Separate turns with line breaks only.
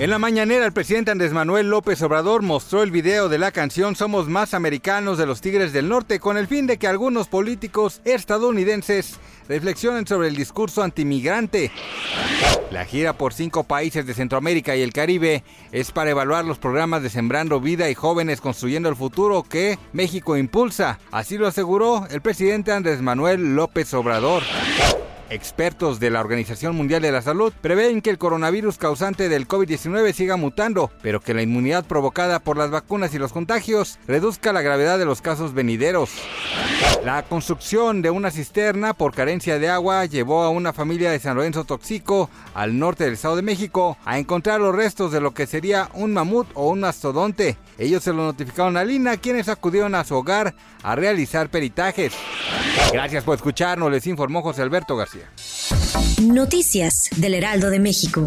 En la mañanera, el presidente Andrés Manuel López Obrador mostró el video de la canción Somos más americanos de los Tigres del Norte con el fin de que algunos políticos estadounidenses reflexionen sobre el discurso antimigrante. La gira por cinco países de Centroamérica y el Caribe es para evaluar los programas de Sembrando Vida y Jóvenes Construyendo el Futuro que México impulsa. Así lo aseguró el presidente Andrés Manuel López Obrador. Expertos de la Organización Mundial de la Salud prevén que el coronavirus causante del COVID-19 siga mutando, pero que la inmunidad provocada por las vacunas y los contagios reduzca la gravedad de los casos venideros. La construcción de una cisterna por carencia de agua llevó a una familia de San Lorenzo Toxico, al norte del Estado de México, a encontrar los restos de lo que sería un mamut o un mastodonte. Ellos se lo notificaron a Lina, quienes acudieron a su hogar a realizar peritajes. Gracias por escucharnos, les informó José Alberto García.
Noticias del Heraldo de México.